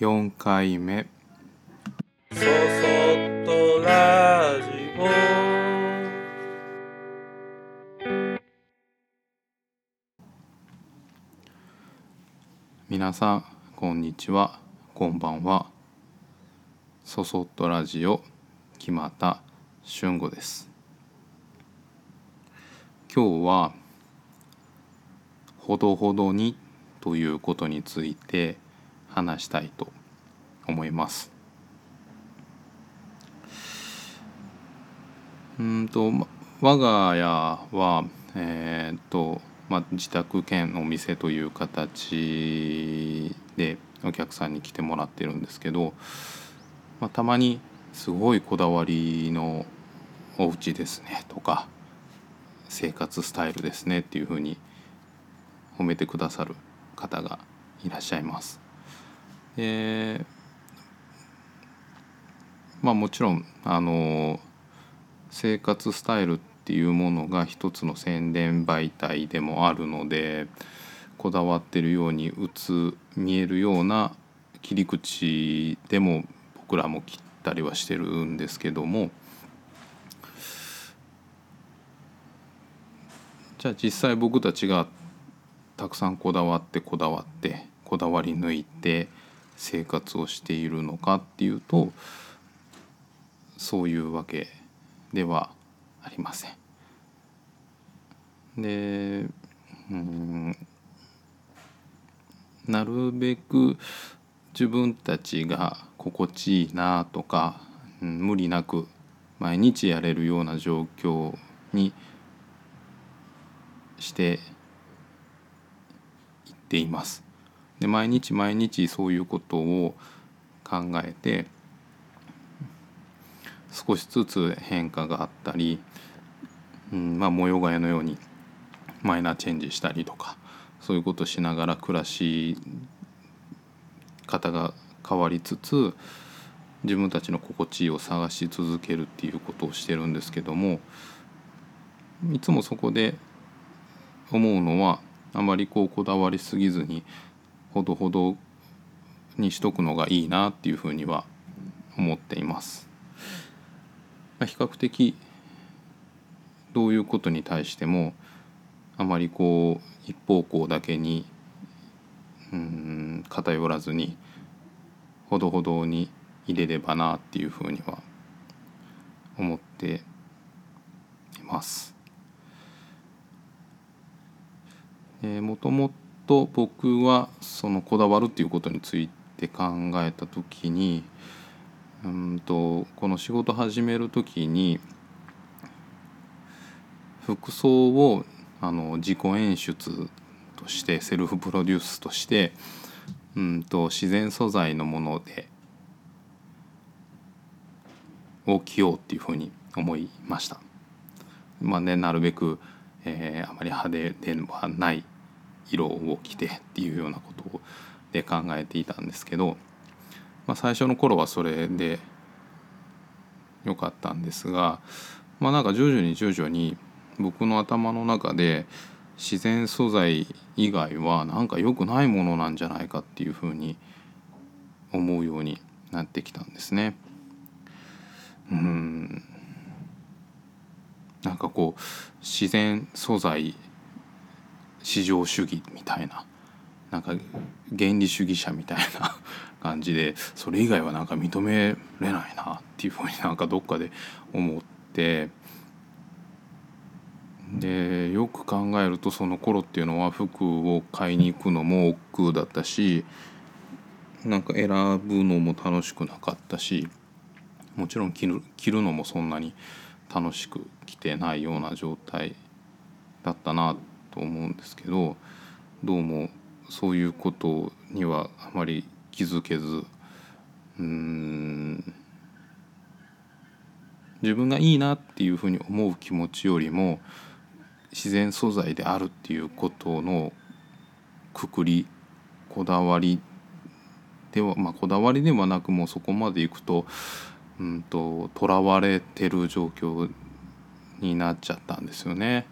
4回目。そそっとラジオ。皆さんこんにちは。こんばんは。そそっとラジオ木又俊吾です。今日はほどほどにということについて話したいと思いますうんと我が家はえーとまあ、自宅兼お店という形でお客さんに来てもらってるんですけど、まあ、たまにすごいこだわりのお家ですねとか生活スタイルですねっていうふうに褒めてくださる方がいらっしゃいます。でまあもちろんあの生活スタイルっていうものが一つの宣伝媒体でもあるのでこだわってるように映見えるような切り口でも僕らも切ったりはしてるんですけどもじゃあ実際僕たちがたくさんこだわってこだわってこだわり抜いて生活をしているのかっていうとそういうわけではありません。でうんなるべく自分たちが心地いいなとか、うん、無理なく毎日やれるような状況にしていっています。で毎日毎日そういうことを考えて少しずつ変化があったり、うんまあ、模様替えのようにマイナーチェンジしたりとかそういうことをしながら暮らし方が変わりつつ自分たちの心地を探し続けるっていうことをしてるんですけどもいつもそこで思うのはあまりこうこだわりすぎずにほどほどにしとくのがいいなっていうふうには思っています。比較的どういうことに対してもあまりこう一方向だけにうん偏らずにほどほどに入れればなっていうふうには思っています。えー、もともと僕はそのこだわるっていうことについて考えた時にうんとこの仕事始める時に服装をあの自己演出としてセルフプロデュースとしてうんと自然素材のものでを着ようっていうふうに思いました。まあねなるべく、えー、あまり派手ではない色を着てっていうようなことで考えていたんですけど、まあ、最初の頃はそれでよかったんですがまあなんか徐々に徐々に僕の頭の中で自然素材以外はなんか良くないものなんじゃないかっていうふうに思うようになってきたんですね。うんなんかこう自然素材至上主義みたいななんか原理主義者みたいな 感じでそれ以外はなんか認めれないなっていうふうになんかどっかで思って。でよく考えるとその頃っていうのは服を買いに行くのも億劫だったしなんか選ぶのも楽しくなかったしもちろん着る着るのもそんなに楽しく着てないような状態だったなってと思うんですけどどうもそういうことにはあまり気づけずうん自分がいいなっていうふうに思う気持ちよりも自然素材であるっていうことのくくりこだわりではまあこだわりではなくもうそこまでいくとうんと囚われてる状況になっちゃったんですよね。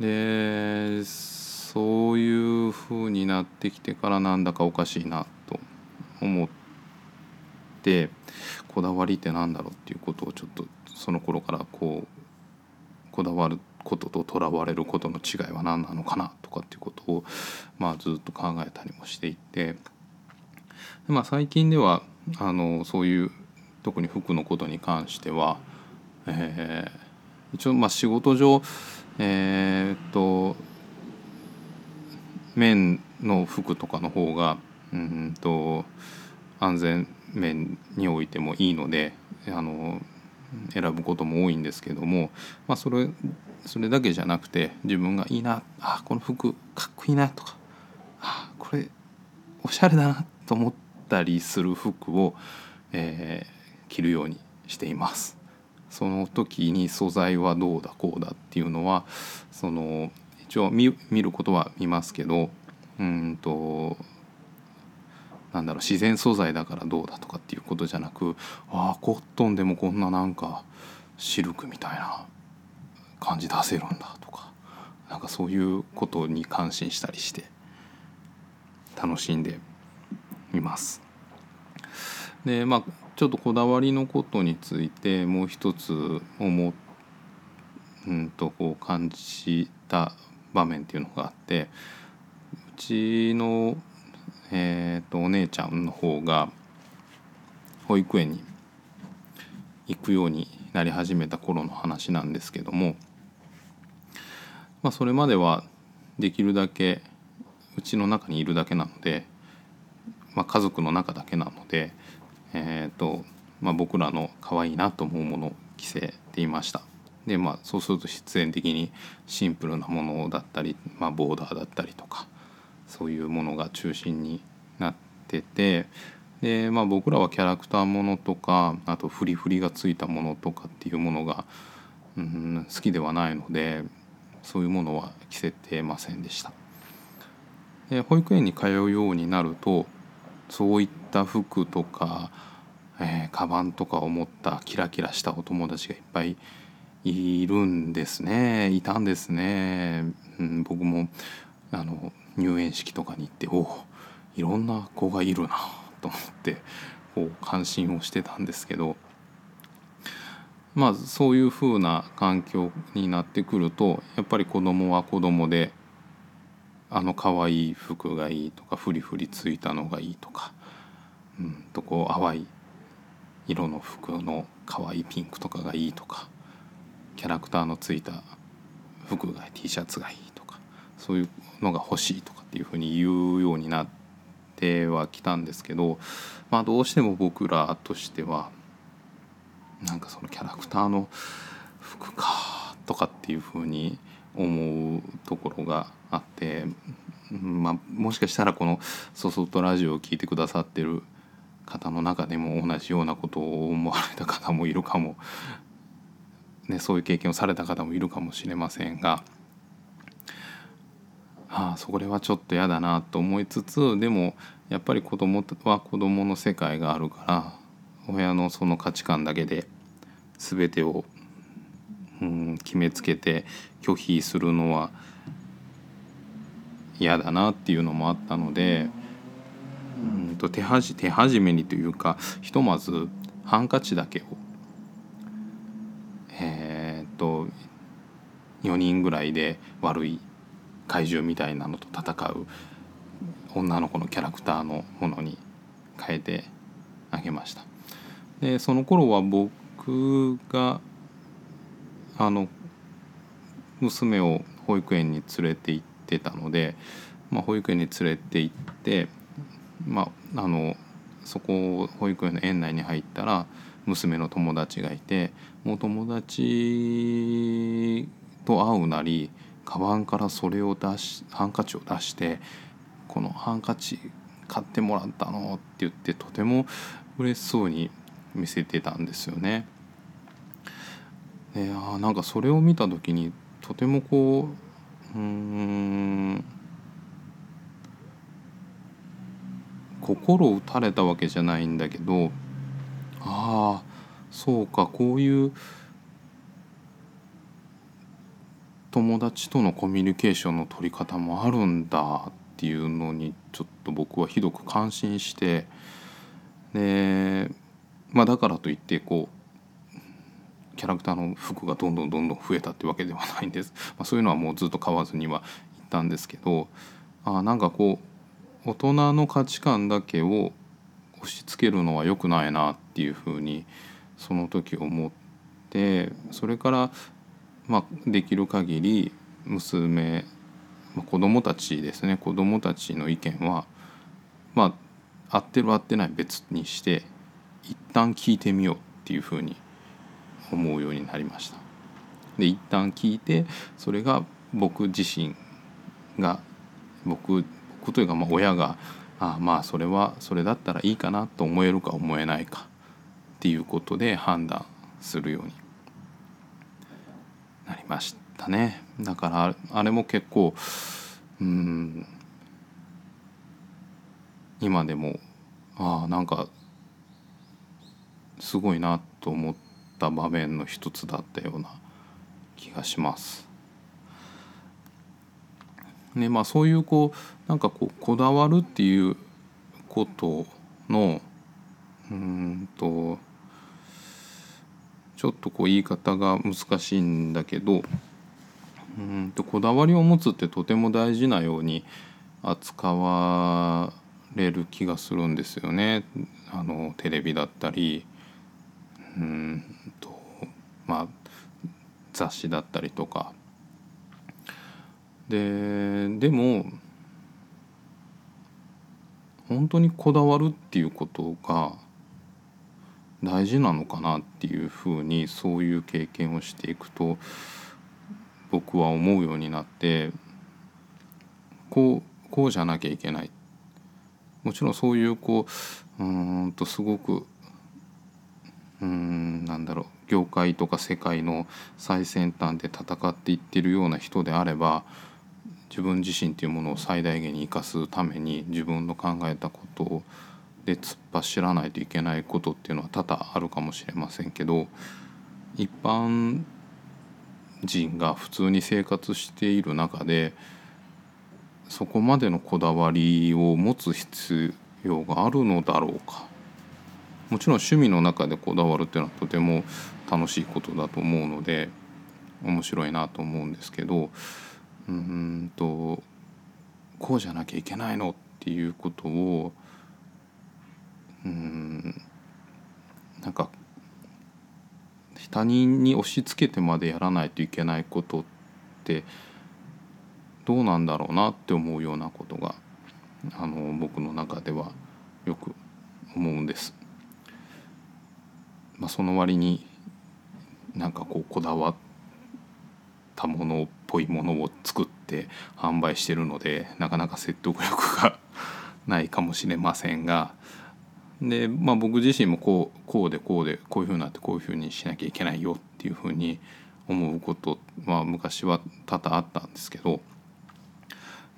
でそういう風になってきてからなんだかおかしいなと思ってこだわりってなんだろうっていうことをちょっとその頃からこうこだわることととらわれることの違いは何なのかなとかっていうことを、まあ、ずっと考えたりもしていてで、まあ、最近ではあのそういう特に服のことに関しては、えー、一応まあ仕事上えー、っと綿の服とかの方がうんと安全面においてもいいのであの選ぶことも多いんですけども、まあ、それそれだけじゃなくて自分がいいなあこの服かっこいいなとかあこれおしゃれだなと思ったりする服を、えー、着るようにしています。その時に素材はどうだこうだっていうのはその一応見ることは見ますけどうんとなんだろう自然素材だからどうだとかっていうことじゃなくああコットンでもこんななんかシルクみたいな感じ出せるんだとかなんかそういうことに感心したりして楽しんでいます。でまあちょっとこだわりのことについてもう一つ思うんとこう感じた場面っていうのがあってうちのえーと、お姉ちゃんの方が保育園に行くようになり始めた頃の話なんですけども、まあ、それまではできるだけうちの中にいるだけなので、まあ、家族の中だけなので、えーとまあ、僕らの可愛いなと思うものを着せていました。でまあそうすると必然的にシンプルなものだったり、まあ、ボーダーだったりとかそういうものが中心になっててで、まあ、僕らはキャラクターものとかあとフリフリがついたものとかっていうものが、うん、好きではないのでそういうものは着せてませんでした。で保育園に通うようになるとそういった服とか、えー、カバンとかを持ったキラキラしたお友達がいっぱいいるんですね。いたんですね、うん、僕もあの入園式とかに行っておいろんな子がいるなと思ってこう関心をしてたんですけどまあそういうふうな環境になってくるとやっぱり子供は子供であの可愛い服がいいとかフリフリついたのがいいとか、うん、とこう淡い色の服の可愛いピンクとかがいいとかキャラクターのついた服が T シャツがいいとかそういうのが欲しいとかっていうふうに言うようになってはきたんですけど、まあ、どうしても僕らとしてはなんかそのキャラクターの服かとかっていうふうに思うところがあって、まあ、もしかしたらこの「そそっとラジオ」を聴いてくださってる方の中でも同じようなことを思われた方もいるかも、ね、そういう経験をされた方もいるかもしれませんが。ああそれはちょっと嫌だなと思いつつでもやっぱり子供は子供の世界があるから親のその価値観だけで全てを、うん、決めつけて拒否するのは嫌だなっていうのもあったので、うんと手はじ手始めにというかひとまずハンカチだけをえー、っと4人ぐらいで悪い怪獣みたいなのと戦う女の子のキャラクターのものに変えてあげました。でその頃は僕があの娘を保育園に連れて行ってたので、まあ、保育園に連れて行って、まあ、あのそこを保育園の園内に入ったら娘の友達がいてもう友達と会うなりカバンからそれを出しハンカチを出して「このハンカチ買ってもらったの?」って言ってとても嬉しそうに見せてたんですよね。であなんかそれを見た時にとてもこううん。心打たれたわけじゃないんだけどああそうかこういう友達とのコミュニケーションの取り方もあるんだっていうのにちょっと僕はひどく感心してでまあだからといってこうキャラクターの服がどんどんどんどん増えたってわけではないんです、まあ、そういうのはもうずっと買わずにはいったんですけどあなんかこう大人の価値観だけを押し付けるのは良くないなっていうふうにその時思ってそれから、まあ、できる限り娘、まあ、子供たちですね子供たちの意見はまあ合ってる合ってない別にして一旦聞いてみようっていうふうに思うようになりました。で一旦聞いてそれが僕自身が僕僕というかまあ親があまあそれはそれだったらいいかなと思えるか思えないかっていうことで判断するようになりましたね。だからあれも結構うん今でもああなんかすごいなと思った場面の一つだったような気がします。ねまあ、そういうこうなんかこうこだわるっていうことのうんとちょっとこう言い方が難しいんだけどうんとこだわりを持つってとても大事なように扱われる気がするんですよね。あのテレビだったりうんとまあ雑誌だったりとか。ででも本当にこだわるっていうことが大事なのかなっていうふうにそういう経験をしていくと僕は思うようになってこうこうじゃなきゃいけないもちろんそういうこううんとすごくうんなんだろう。業界とか世界の最先端で戦っていってるような人であれば自分自身っていうものを最大限に生かすために自分の考えたことで突っ走らないといけないことっていうのは多々あるかもしれませんけど一般人が普通に生活している中でそこまでのこだわりを持つ必要があるのだろうか。もちろん趣味の中でこだわるっていうのはとても楽しいことだと思うので面白いなと思うんですけどうんとこうじゃなきゃいけないのっていうことをうんなんか他人に押し付けてまでやらないといけないことってどうなんだろうなって思うようなことがあの僕の中ではよく思うんです。まあ、その割になんかこうこだわったものっぽいものを作って販売してるのでなかなか説得力がないかもしれませんがで、まあ、僕自身もこうこうでこうでこういうふうになってこういうふうにしなきゃいけないよっていうふうに思うことは昔は多々あったんですけど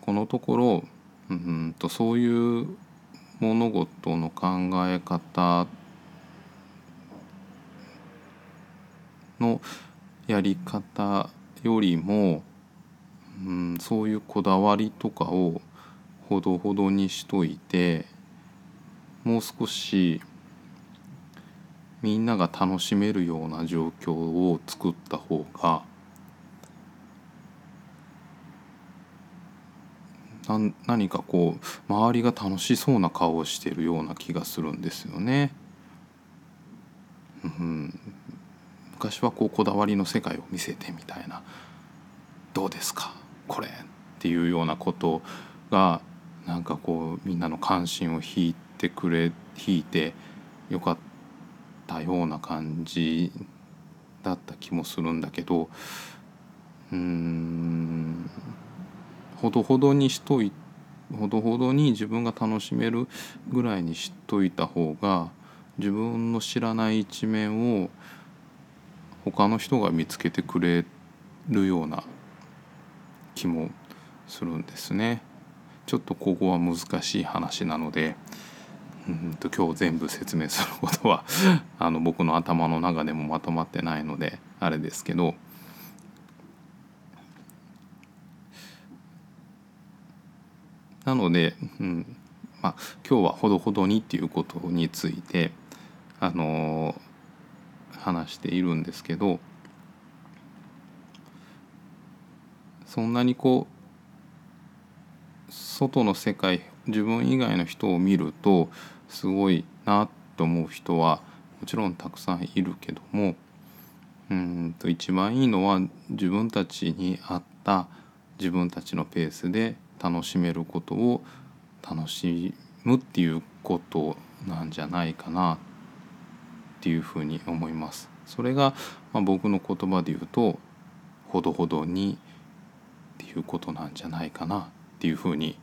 このところうんとそういう物事の考え方のやり方よりも、うん、そういうこだわりとかをほどほどにしといてもう少しみんなが楽しめるような状況を作った方がな何かこう周りが楽しそうな顔をしてるような気がするんですよね。うん、昔はこうこだわりの世界を見せてみたいな「どうですか？これ」っていうようなことがなんかこうみんなの関心を引いてくれ引いてよかったような感じだった気もするんだけどうんほどほどにしといほどほどに自分が楽しめるぐらいにしといた方が自分の知らない一面を他の人が見つけてくれるような気もするんですね。ちょっとここは難しい話なのでうんと今日全部説明することは あの僕の頭の中でもまとまってないのであれですけどなので、うん、まあ、今日はほどほどにっていうことについてあの話しているんですけどそんなにこう外の世界自分以外の人を見るとすごいなと思う人はもちろんたくさんいるけどもうんと一番いいのは自分たちに合った自分たちのペースで楽しめることを楽しむっていうことなんじゃないかなっていうふうに思います。それが、まあ、僕の言葉で言うとほどほどにっていうことなんじゃないかなっていうふうに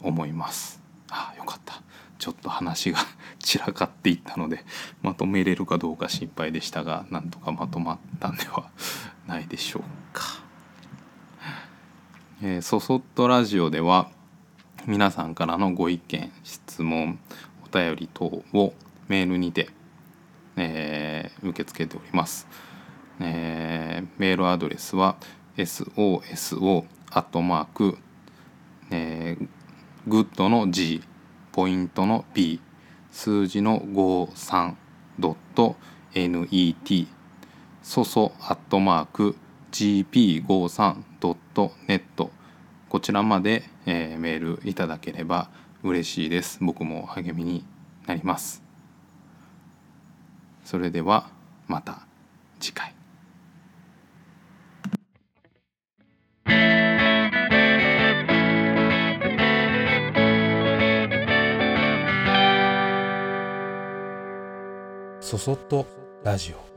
思います。あよかった。ちょっと話が 散らかっていったのでまとめれるかどうか心配でしたがなんとかまとまったんでは ないでしょうか。えー、そそっとラジオでは皆さんからのご意見質問お便り等をメールにて、えー、受け付けております、えー、メールアドレスは soso アットマーク、えー、グッドの G ポイントの P 数字の53ドット net soso アットマーク gp53.net こちらまで、えー、メールいただければ嬉しいです。僕も励みになります。それではまた次回。そそっとラジオ。